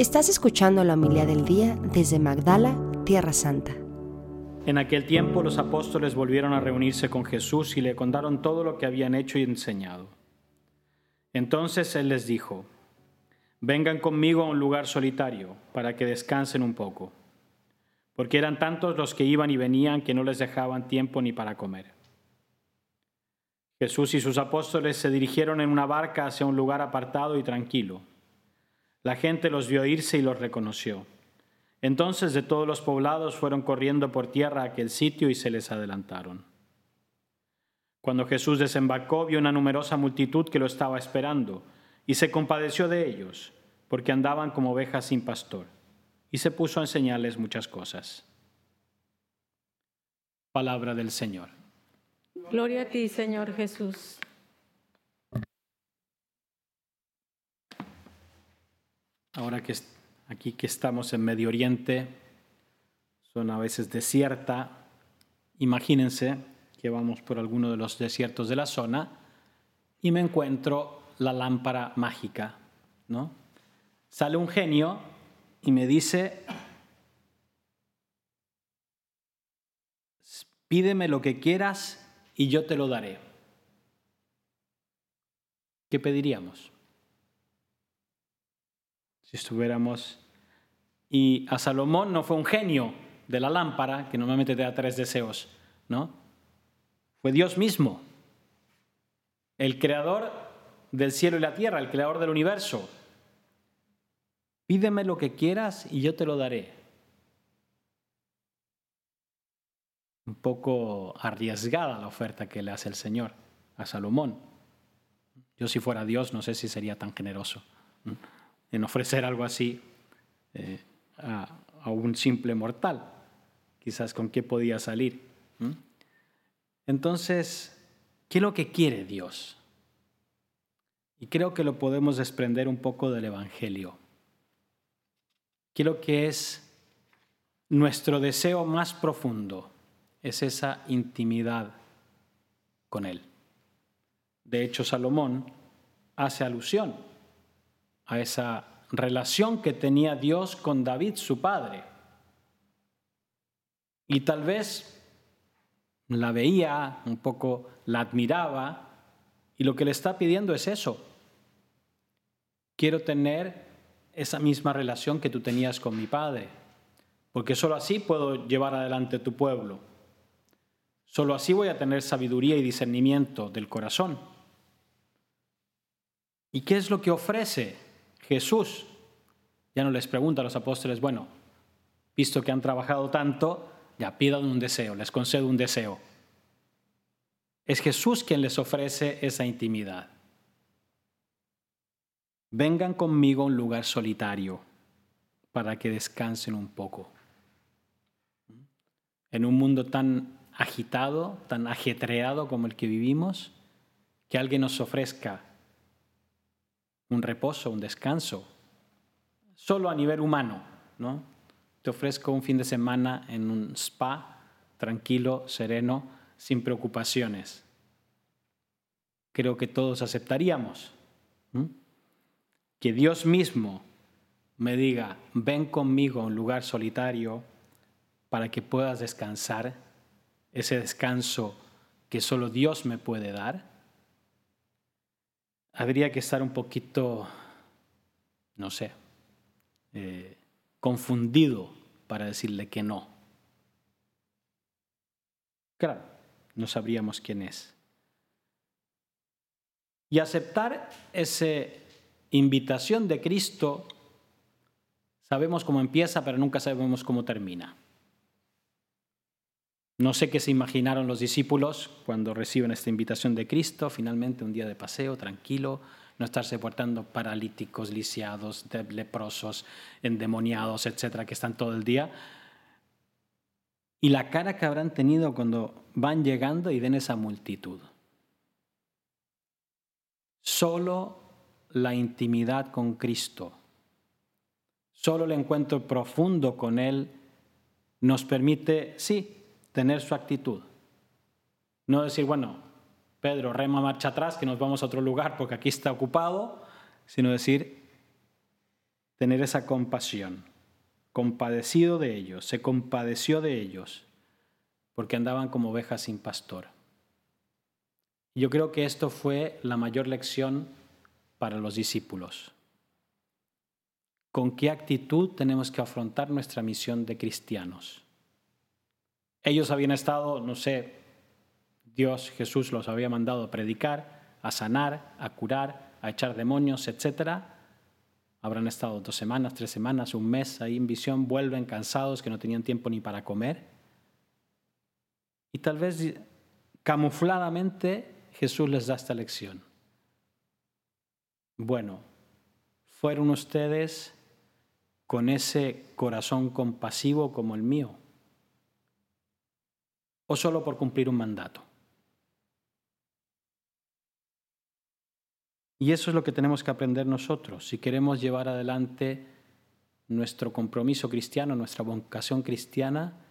Estás escuchando la humildad del día desde Magdala, Tierra Santa. En aquel tiempo los apóstoles volvieron a reunirse con Jesús y le contaron todo lo que habían hecho y enseñado. Entonces él les dijo, vengan conmigo a un lugar solitario para que descansen un poco, porque eran tantos los que iban y venían que no les dejaban tiempo ni para comer. Jesús y sus apóstoles se dirigieron en una barca hacia un lugar apartado y tranquilo. La gente los vio irse y los reconoció. Entonces de todos los poblados fueron corriendo por tierra a aquel sitio y se les adelantaron. Cuando Jesús desembarcó, vio una numerosa multitud que lo estaba esperando y se compadeció de ellos, porque andaban como ovejas sin pastor, y se puso a enseñarles muchas cosas. Palabra del Señor. Gloria a ti, Señor Jesús. Ahora que aquí que estamos en Medio Oriente, son a veces desierta, imagínense que vamos por alguno de los desiertos de la zona y me encuentro la lámpara mágica, ¿no? Sale un genio y me dice, pídeme lo que quieras y yo te lo daré. ¿Qué pediríamos? Si estuviéramos... Y a Salomón no fue un genio de la lámpara, que normalmente te da tres deseos, ¿no? Fue Dios mismo, el creador del cielo y la tierra, el creador del universo. Pídeme lo que quieras y yo te lo daré. Un poco arriesgada la oferta que le hace el Señor a Salomón. Yo si fuera Dios no sé si sería tan generoso en ofrecer algo así eh, a, un simple mortal. Quizás con qué podía salir. Entonces, ¿qué es lo que quiere Dios? Y creo que lo podemos desprender un poco del Evangelio. ¿Qué es lo que es nuestro deseo más profundo? Es esa intimidad con Él. De hecho, Salomón hace alusión a esa relación que tenía Dios con David, su padre. Y tal vez la veía, un poco la admiraba, y lo que le está pidiendo es eso. Quiero tener esa misma relación que tú tenías con mi padre, porque sólo así puedo llevar adelante tu pueblo. Solo así voy a tener sabiduría y discernimiento del corazón. ¿Y qué es lo que ofrece Jesús? Ya no les pregunta a los apóstoles, bueno, visto que han trabajado tanto, ya pidan un deseo, les concedo un deseo. Es Jesús quien les ofrece esa intimidad. Vengan conmigo a un lugar solitario para que descansen un poco. En un mundo tan agitado, tan ajetreado como el que vivimos, que alguien nos ofrezca un reposo, un descanso, solo a nivel humano, ¿no? Te ofrezco un fin de semana en un spa, tranquilo, sereno, sin preocupaciones. Creo que todos aceptaríamos. Que Dios mismo me diga, ven conmigo a un lugar solitario para que puedas descansar, ese descanso que solo Dios me puede dar. Habría que estar un poquito, no sé, eh, confundido para decirle que no. Claro, no sabríamos quién es. Y aceptar esa invitación de Cristo, sabemos cómo empieza, pero nunca sabemos cómo termina. No sé qué se imaginaron los discípulos cuando reciben esta invitación de Cristo, finalmente un día de paseo, tranquilo, no estarse portando paralíticos, lisiados, leprosos, endemoniados, etcétera, que están todo el día. Y la cara que habrán tenido cuando van llegando y ven esa multitud. Solo la intimidad con Cristo, solo el encuentro profundo con Él nos permite, sí, tener su actitud. No decir, bueno, Pedro, rema marcha atrás, que nos vamos a otro lugar porque aquí está ocupado, sino decir, tener esa compasión, compadecido de ellos, se compadeció de ellos, porque andaban como ovejas sin pastor. Yo creo que esto fue la mayor lección para los discípulos. ¿Con qué actitud tenemos que afrontar nuestra misión de cristianos? Ellos habían estado, no sé, Dios, Jesús los había mandado a predicar, a sanar, a curar, a echar demonios, etc. Habrán estado dos semanas, tres semanas, un mes ahí en visión, vuelven cansados que no tenían tiempo ni para comer. Y tal vez camufladamente Jesús les da esta lección. Bueno, fueron ustedes con ese corazón compasivo como el mío, o solo por cumplir un mandato. Y eso es lo que tenemos que aprender nosotros si queremos llevar adelante nuestro compromiso cristiano, nuestra vocación cristiana,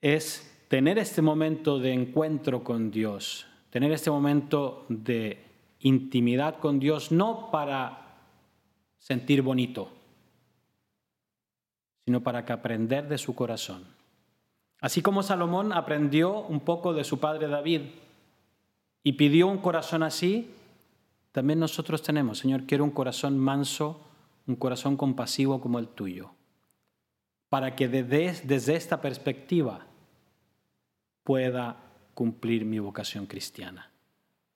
es tener este momento de encuentro con Dios, tener este momento de intimidad con Dios, no para sentir bonito, sino para que aprender de su corazón. Así como Salomón aprendió un poco de su padre David y pidió un corazón así, también nosotros tenemos, Señor, quiero un corazón manso, un corazón compasivo como el tuyo, para que desde, desde esta perspectiva pueda cumplir mi vocación cristiana,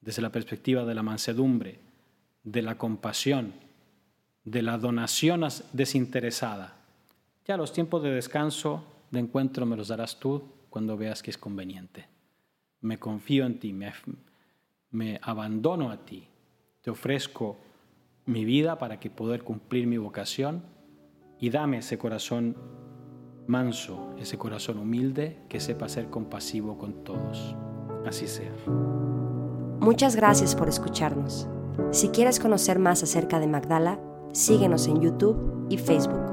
desde la perspectiva de la mansedumbre, de la compasión, de la donación desinteresada. Ya los tiempos de descanso, de encuentro, me los darás tú cuando veas que es conveniente. Me confío en ti, me, abandono a ti te ofrezco mi vida para que poder cumplir mi vocación y dame ese corazón manso, ese corazón humilde que sepa ser compasivo con todos. Así sea. Muchas gracias por escucharnos. Si quieres conocer más acerca de Magdala, síguenos en YouTube y Facebook.